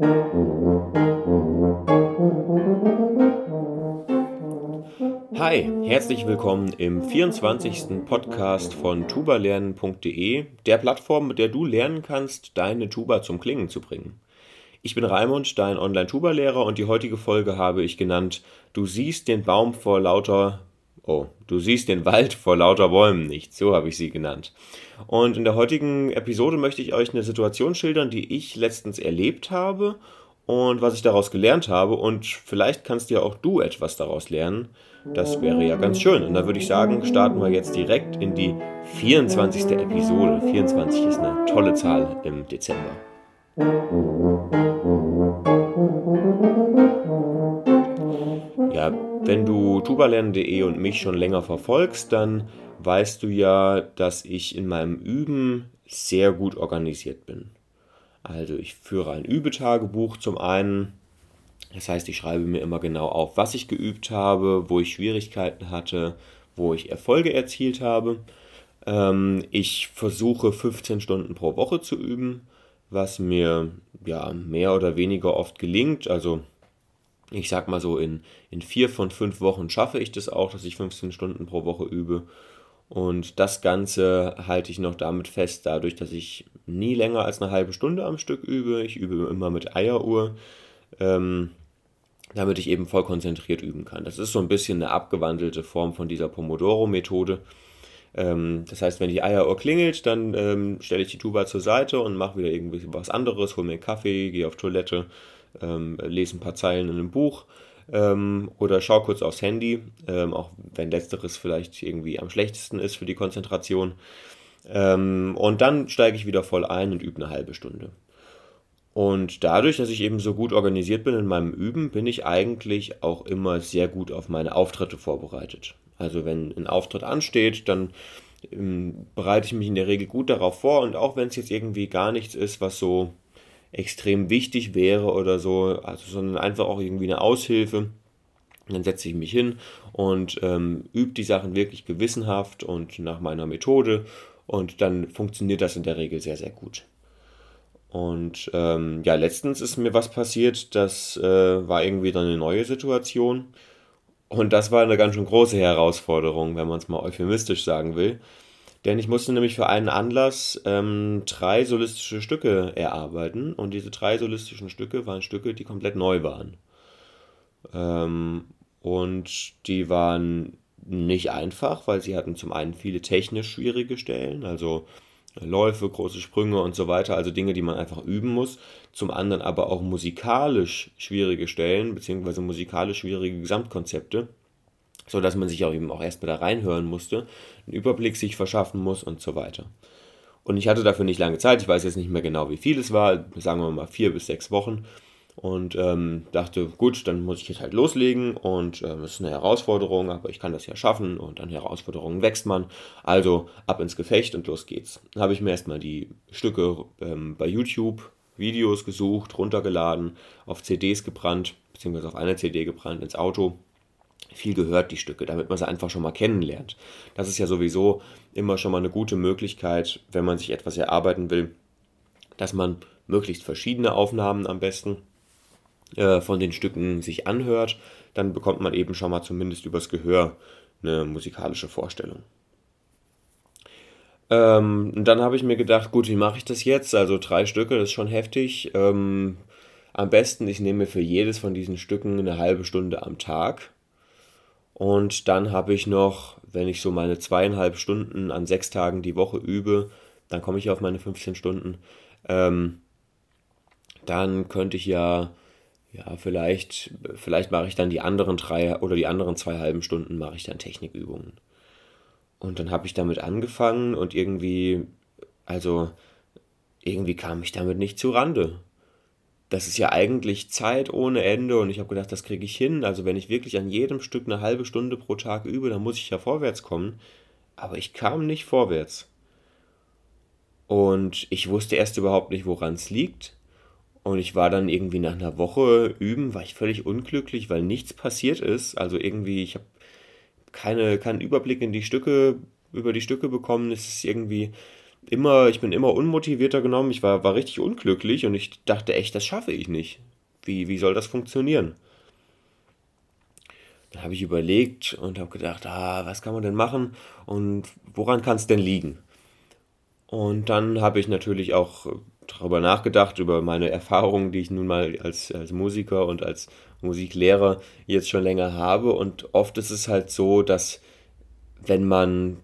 Hi, herzlich willkommen im 24. Podcast von tubalernen.de, der Plattform, mit der du lernen kannst, deine Tuba zum Klingen zu bringen. Ich bin Raimund, dein Online-Tuba-Lehrer und die heutige Folge habe ich genannt Du siehst den Baum vor lauter Oh, du siehst den Wald vor lauter Bäumen nicht, so habe ich sie genannt. Und in der heutigen Episode möchte ich euch eine Situation schildern, die ich letztens erlebt habe und was ich daraus gelernt habe und vielleicht kannst ja auch du etwas daraus lernen. Das wäre ja ganz schön. Und da würde ich sagen, starten wir jetzt direkt in die 24. Episode. 24 ist eine tolle Zahl im Dezember. Wenn du tubalernen.de und mich schon länger verfolgst, dann weißt du ja, dass ich in meinem Üben sehr gut organisiert bin. Also ich führe ein Übetagebuch zum einen. Das heißt, ich schreibe mir immer genau auf, was ich geübt habe, wo ich Schwierigkeiten hatte, wo ich Erfolge erzielt habe. Ähm, ich versuche 15 Stunden pro Woche zu üben, was mir ja mehr oder weniger oft gelingt. Also ich sag mal so, in, in vier von fünf Wochen schaffe ich das auch, dass ich 15 Stunden pro Woche übe. Und das Ganze halte ich noch damit fest, dadurch, dass ich nie länger als eine halbe Stunde am Stück übe. Ich übe immer mit Eieruhr, ähm, damit ich eben voll konzentriert üben kann. Das ist so ein bisschen eine abgewandelte Form von dieser Pomodoro-Methode. Ähm, das heißt, wenn die Eieruhr klingelt, dann ähm, stelle ich die Tuba zur Seite und mache wieder irgendwie was anderes, hole mir einen Kaffee, gehe auf Toilette ähm, lese ein paar Zeilen in einem Buch ähm, oder schaue kurz aufs Handy, ähm, auch wenn letzteres vielleicht irgendwie am schlechtesten ist für die Konzentration. Ähm, und dann steige ich wieder voll ein und übe eine halbe Stunde. Und dadurch, dass ich eben so gut organisiert bin in meinem Üben, bin ich eigentlich auch immer sehr gut auf meine Auftritte vorbereitet. Also wenn ein Auftritt ansteht, dann ähm, bereite ich mich in der Regel gut darauf vor und auch wenn es jetzt irgendwie gar nichts ist, was so extrem wichtig wäre oder so, also, sondern einfach auch irgendwie eine Aushilfe. Dann setze ich mich hin und ähm, übe die Sachen wirklich gewissenhaft und nach meiner Methode und dann funktioniert das in der Regel sehr, sehr gut. Und ähm, ja, letztens ist mir was passiert, das äh, war irgendwie dann eine neue Situation. Und das war eine ganz schön große Herausforderung, wenn man es mal euphemistisch sagen will. Denn ich musste nämlich für einen Anlass ähm, drei solistische Stücke erarbeiten und diese drei solistischen Stücke waren Stücke, die komplett neu waren. Ähm, und die waren nicht einfach, weil sie hatten zum einen viele technisch schwierige Stellen, also Läufe, große Sprünge und so weiter, also Dinge, die man einfach üben muss. Zum anderen aber auch musikalisch schwierige Stellen, beziehungsweise musikalisch schwierige Gesamtkonzepte so dass man sich auch eben auch erstmal da reinhören musste, einen Überblick sich verschaffen muss und so weiter. Und ich hatte dafür nicht lange Zeit, ich weiß jetzt nicht mehr genau, wie viel es war, sagen wir mal vier bis sechs Wochen. Und ähm, dachte, gut, dann muss ich jetzt halt loslegen und ähm, es ist eine Herausforderung, aber ich kann das ja schaffen und an Herausforderungen wächst man. Also ab ins Gefecht und los geht's. Dann habe ich mir erstmal die Stücke ähm, bei YouTube, Videos gesucht, runtergeladen, auf CDs gebrannt, beziehungsweise auf eine CD gebrannt ins Auto viel gehört, die Stücke, damit man sie einfach schon mal kennenlernt. Das ist ja sowieso immer schon mal eine gute Möglichkeit, wenn man sich etwas erarbeiten will, dass man möglichst verschiedene Aufnahmen am besten äh, von den Stücken sich anhört. Dann bekommt man eben schon mal zumindest übers Gehör eine musikalische Vorstellung. Ähm, dann habe ich mir gedacht, gut, wie mache ich das jetzt? Also drei Stücke, das ist schon heftig. Ähm, am besten, ich nehme für jedes von diesen Stücken eine halbe Stunde am Tag und dann habe ich noch, wenn ich so meine zweieinhalb Stunden an sechs Tagen die Woche übe, dann komme ich auf meine 15 Stunden. Ähm, dann könnte ich ja, ja, vielleicht, vielleicht mache ich dann die anderen drei oder die anderen zwei halben Stunden mache ich dann Technikübungen. Und dann habe ich damit angefangen und irgendwie, also irgendwie kam ich damit nicht zu Rande das ist ja eigentlich Zeit ohne Ende und ich habe gedacht, das kriege ich hin. Also wenn ich wirklich an jedem Stück eine halbe Stunde pro Tag übe, dann muss ich ja vorwärts kommen. Aber ich kam nicht vorwärts. Und ich wusste erst überhaupt nicht, woran es liegt. Und ich war dann irgendwie nach einer Woche üben, war ich völlig unglücklich, weil nichts passiert ist. Also irgendwie, ich habe keine, keinen Überblick in die Stücke, über die Stücke bekommen. Es ist irgendwie, immer, ich bin immer unmotivierter genommen. Ich war, war richtig unglücklich und ich dachte echt, das schaffe ich nicht. Wie, wie soll das funktionieren? Dann habe ich überlegt und habe gedacht, ah, was kann man denn machen und woran kann es denn liegen? Und dann habe ich natürlich auch darüber nachgedacht, über meine Erfahrungen, die ich nun mal als, als Musiker und als Musiklehrer jetzt schon länger habe. Und oft ist es halt so, dass wenn man,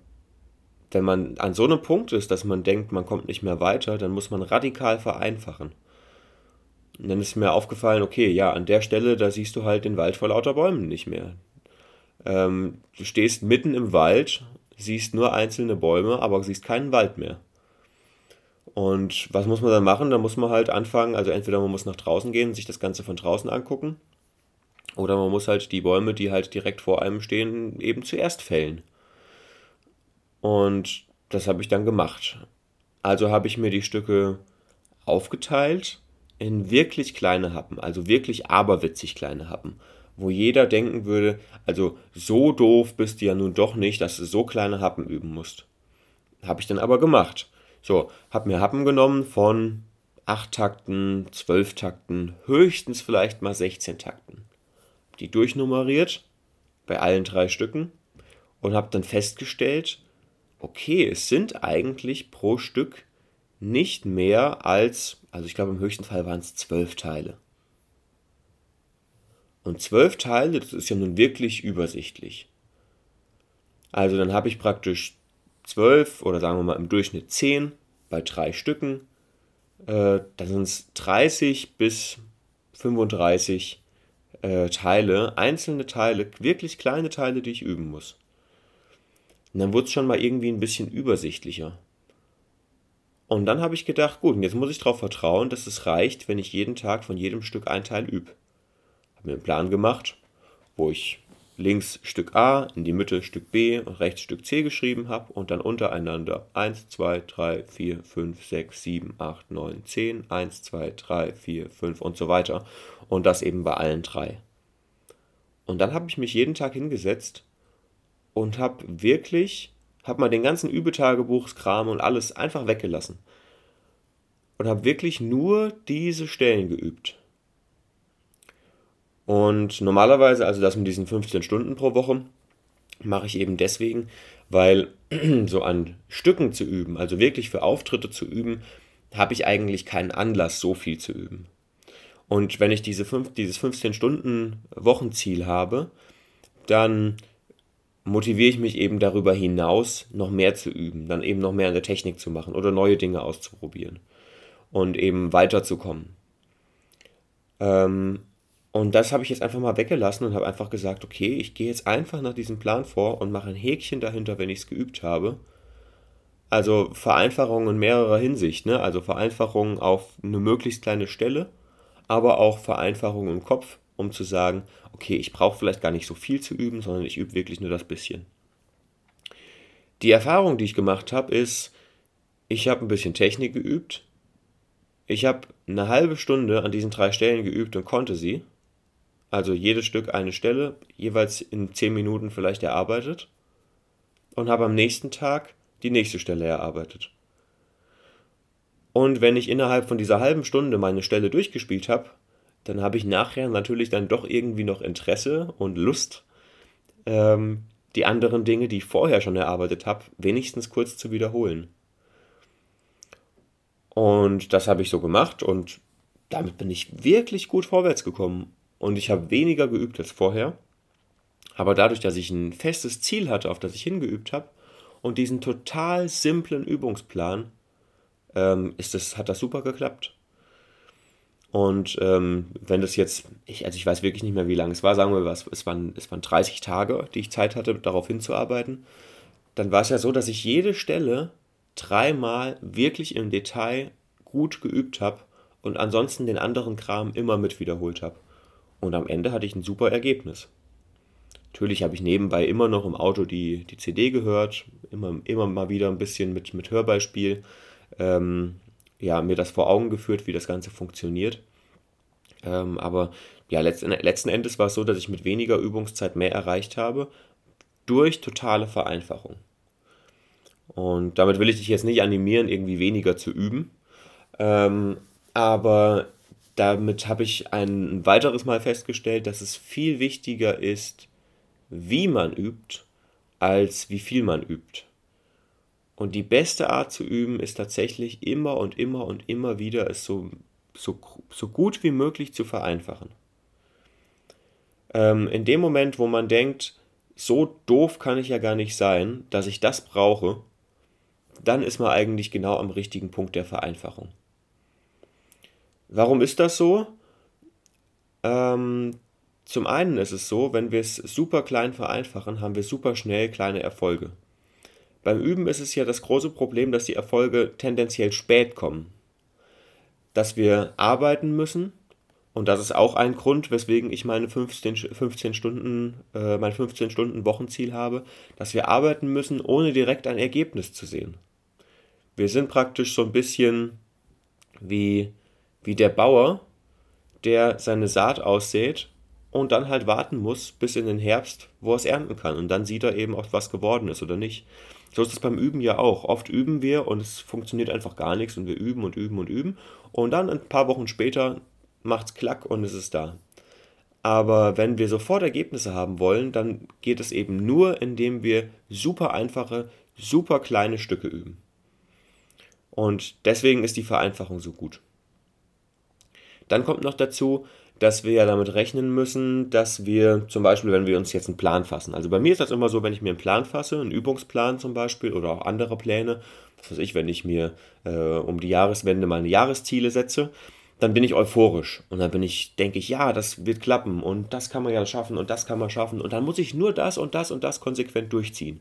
wenn man an so einem Punkt ist, dass man denkt, man kommt nicht mehr weiter, dann muss man radikal vereinfachen. Und dann ist mir aufgefallen, okay, ja, an der Stelle, da siehst du halt den Wald vor lauter Bäumen nicht mehr. Ähm, du stehst mitten im Wald, siehst nur einzelne Bäume, aber siehst keinen Wald mehr. Und was muss man dann machen? Da muss man halt anfangen, also entweder man muss nach draußen gehen, sich das Ganze von draußen angucken, oder man muss halt die Bäume, die halt direkt vor einem stehen, eben zuerst fällen. Und das habe ich dann gemacht. Also habe ich mir die Stücke aufgeteilt in wirklich kleine Happen, also wirklich aberwitzig kleine Happen, wo jeder denken würde, also so doof bist du ja nun doch nicht, dass du so kleine Happen üben musst. Habe ich dann aber gemacht. So, habe mir Happen genommen von 8 Takten, 12 Takten, höchstens vielleicht mal 16 Takten. Die durchnummeriert bei allen drei Stücken und habe dann festgestellt, okay, es sind eigentlich pro Stück nicht mehr als, also ich glaube im höchsten Fall waren es zwölf Teile. Und zwölf Teile, das ist ja nun wirklich übersichtlich. Also dann habe ich praktisch zwölf oder sagen wir mal im Durchschnitt zehn bei drei Stücken. Äh, dann sind es 30 bis 35 äh, Teile, einzelne Teile, wirklich kleine Teile, die ich üben muss. Und dann wurde es schon mal irgendwie ein bisschen übersichtlicher. Und dann habe ich gedacht, gut, jetzt muss ich darauf vertrauen, dass es reicht, wenn ich jeden Tag von jedem Stück ein Teil übe. Habe mir einen Plan gemacht, wo ich links Stück A, in die Mitte Stück B und rechts Stück C geschrieben habe und dann untereinander 1, 2, 3, 4, 5, 6, 7, 8, 9, 10, 1, 2, 3, 4, 5 und so weiter. Und das eben bei allen drei. Und dann habe ich mich jeden Tag hingesetzt und habe wirklich habe mal den ganzen Übetagebuchskram und alles einfach weggelassen. Und habe wirklich nur diese Stellen geübt. Und normalerweise, also das mit diesen 15 Stunden pro Woche, mache ich eben deswegen, weil so an Stücken zu üben, also wirklich für Auftritte zu üben, habe ich eigentlich keinen Anlass, so viel zu üben. Und wenn ich diese fünf, dieses 15-Stunden-Wochenziel habe, dann motiviere ich mich eben darüber hinaus, noch mehr zu üben, dann eben noch mehr an der Technik zu machen oder neue Dinge auszuprobieren und eben weiterzukommen. Ähm, und das habe ich jetzt einfach mal weggelassen und habe einfach gesagt, okay, ich gehe jetzt einfach nach diesem Plan vor und mache ein Häkchen dahinter, wenn ich es geübt habe. Also Vereinfachung in mehrerer Hinsicht, ne? Also Vereinfachung auf eine möglichst kleine Stelle, aber auch Vereinfachung im Kopf, um zu sagen, okay, ich brauche vielleicht gar nicht so viel zu üben, sondern ich übe wirklich nur das bisschen. Die Erfahrung, die ich gemacht habe, ist, ich habe ein bisschen Technik geübt. Ich habe eine halbe Stunde an diesen drei Stellen geübt und konnte sie. Also jedes Stück eine Stelle, jeweils in zehn Minuten vielleicht erarbeitet. Und habe am nächsten Tag die nächste Stelle erarbeitet. Und wenn ich innerhalb von dieser halben Stunde meine Stelle durchgespielt habe, dann habe ich nachher natürlich dann doch irgendwie noch Interesse und Lust, ähm, die anderen Dinge, die ich vorher schon erarbeitet habe, wenigstens kurz zu wiederholen. Und das habe ich so gemacht und damit bin ich wirklich gut vorwärts gekommen. Und ich habe weniger geübt als vorher. Aber dadurch, dass ich ein festes Ziel hatte, auf das ich hingeübt habe, und diesen total simplen Übungsplan, ähm, ist das, hat das super geklappt. Und ähm, wenn das jetzt, ich, also ich weiß wirklich nicht mehr, wie lange es war, sagen wir, was, es, waren, es waren 30 Tage, die ich Zeit hatte, darauf hinzuarbeiten, dann war es ja so, dass ich jede Stelle dreimal wirklich im Detail gut geübt habe und ansonsten den anderen Kram immer mit wiederholt habe. Und am Ende hatte ich ein super Ergebnis. Natürlich habe ich nebenbei immer noch im Auto die, die CD gehört, immer, immer mal wieder ein bisschen mit, mit Hörbeispiel. Ähm, ja, mir das vor Augen geführt, wie das Ganze funktioniert. Ähm, aber ja, letzten, letzten Endes war es so, dass ich mit weniger Übungszeit mehr erreicht habe durch totale Vereinfachung. Und damit will ich dich jetzt nicht animieren, irgendwie weniger zu üben. Ähm, aber damit habe ich ein weiteres Mal festgestellt, dass es viel wichtiger ist, wie man übt, als wie viel man übt. Und die beste Art zu üben ist tatsächlich immer und immer und immer wieder es so, so, so gut wie möglich zu vereinfachen. Ähm, in dem Moment, wo man denkt, so doof kann ich ja gar nicht sein, dass ich das brauche, dann ist man eigentlich genau am richtigen Punkt der Vereinfachung. Warum ist das so? Ähm, zum einen ist es so, wenn wir es super klein vereinfachen, haben wir super schnell kleine Erfolge. Beim Üben ist es ja das große Problem, dass die Erfolge tendenziell spät kommen. Dass wir arbeiten müssen, und das ist auch ein Grund, weswegen ich meine 15, 15 Stunden, äh, mein 15 Stunden Wochenziel habe, dass wir arbeiten müssen, ohne direkt ein Ergebnis zu sehen. Wir sind praktisch so ein bisschen wie, wie der Bauer, der seine Saat aussät und dann halt warten muss bis in den Herbst, wo er es ernten kann. Und dann sieht er eben, ob was geworden ist oder nicht. So ist es beim Üben ja auch. Oft üben wir und es funktioniert einfach gar nichts und wir üben und üben und üben. Und dann ein paar Wochen später macht es klack und es ist da. Aber wenn wir sofort Ergebnisse haben wollen, dann geht es eben nur, indem wir super einfache, super kleine Stücke üben. Und deswegen ist die Vereinfachung so gut. Dann kommt noch dazu, dass wir ja damit rechnen müssen, dass wir zum Beispiel, wenn wir uns jetzt einen Plan fassen. Also bei mir ist das immer so, wenn ich mir einen Plan fasse, einen Übungsplan zum Beispiel oder auch andere Pläne, was weiß ich, wenn ich mir äh, um die Jahreswende meine Jahresziele setze, dann bin ich euphorisch und dann bin ich, denke ich, ja, das wird klappen und das kann man ja schaffen und das kann man schaffen und dann muss ich nur das und das und das konsequent durchziehen.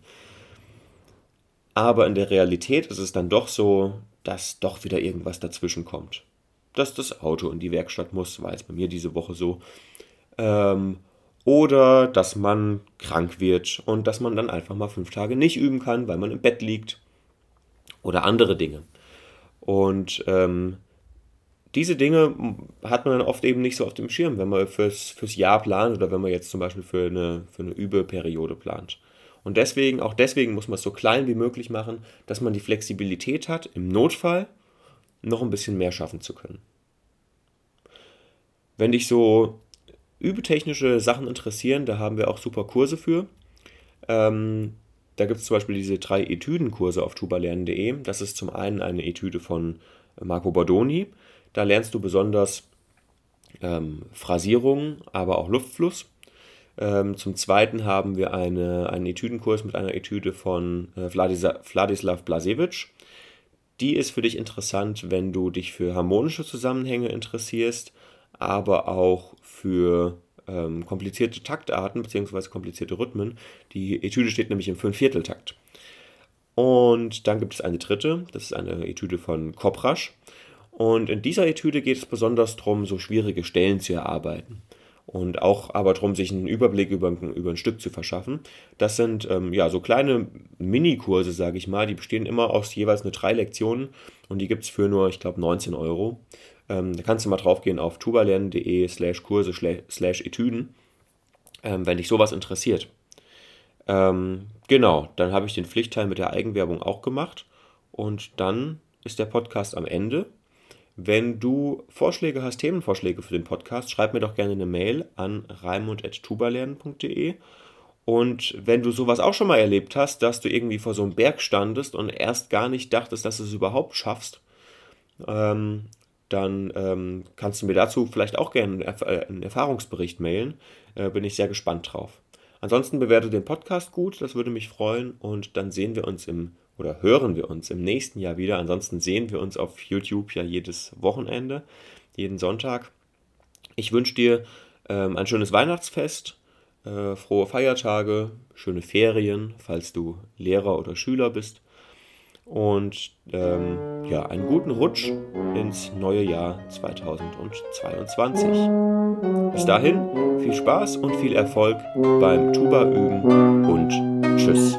Aber in der Realität ist es dann doch so, dass doch wieder irgendwas dazwischen kommt dass das Auto in die Werkstatt muss, war jetzt bei mir diese Woche so. Ähm, oder dass man krank wird und dass man dann einfach mal fünf Tage nicht üben kann, weil man im Bett liegt. Oder andere Dinge. Und ähm, diese Dinge hat man dann oft eben nicht so auf dem Schirm, wenn man fürs, fürs Jahr plant oder wenn man jetzt zum Beispiel für eine, für eine Übeperiode plant. Und deswegen, auch deswegen muss man es so klein wie möglich machen, dass man die Flexibilität hat, im Notfall noch ein bisschen mehr schaffen zu können. Wenn dich so übetechnische Sachen interessieren, da haben wir auch super Kurse für. Ähm, da gibt es zum Beispiel diese drei Etüdenkurse auf tubalernen.de. Das ist zum einen eine Etüde von Marco Bordoni. Da lernst du besonders ähm, Phrasierung, aber auch Luftfluss. Ähm, zum zweiten haben wir eine, einen Etüdenkurs mit einer Etüde von äh, Wladislav Blasewitsch. Die ist für dich interessant, wenn du dich für harmonische Zusammenhänge interessierst, aber auch für ähm, komplizierte Taktarten bzw. komplizierte Rhythmen. Die Etüde steht nämlich im Fünfvierteltakt. Und dann gibt es eine dritte, das ist eine Etüde von Koprasch. Und in dieser Etüde geht es besonders darum, so schwierige Stellen zu erarbeiten und auch aber darum, sich einen Überblick über, über ein Stück zu verschaffen. Das sind ähm, ja so kleine Minikurse, sage ich mal, die bestehen immer aus jeweils nur drei Lektionen und die gibt es für nur, ich glaube, 19 Euro. Ähm, da kannst du mal drauf gehen auf tubalernen.de slash Kurse slash Etüden, ähm, wenn dich sowas interessiert. Ähm, genau, dann habe ich den Pflichtteil mit der Eigenwerbung auch gemacht und dann ist der Podcast am Ende. Wenn du Vorschläge hast, Themenvorschläge für den Podcast, schreib mir doch gerne eine Mail an raimund.tubalernen.de. Und wenn du sowas auch schon mal erlebt hast, dass du irgendwie vor so einem Berg standest und erst gar nicht dachtest, dass du es überhaupt schaffst, ähm, dann ähm, kannst du mir dazu vielleicht auch gerne einen Erfahrungsbericht mailen. Äh, bin ich sehr gespannt drauf. Ansonsten bewerte den Podcast gut, das würde mich freuen. Und dann sehen wir uns im oder hören wir uns im nächsten Jahr wieder. Ansonsten sehen wir uns auf YouTube ja jedes Wochenende, jeden Sonntag. Ich wünsche dir ähm, ein schönes Weihnachtsfest, äh, frohe Feiertage, schöne Ferien, falls du Lehrer oder Schüler bist. Und ähm, ja, einen guten Rutsch ins neue Jahr 2022. Bis dahin viel Spaß und viel Erfolg beim Tuba üben und tschüss.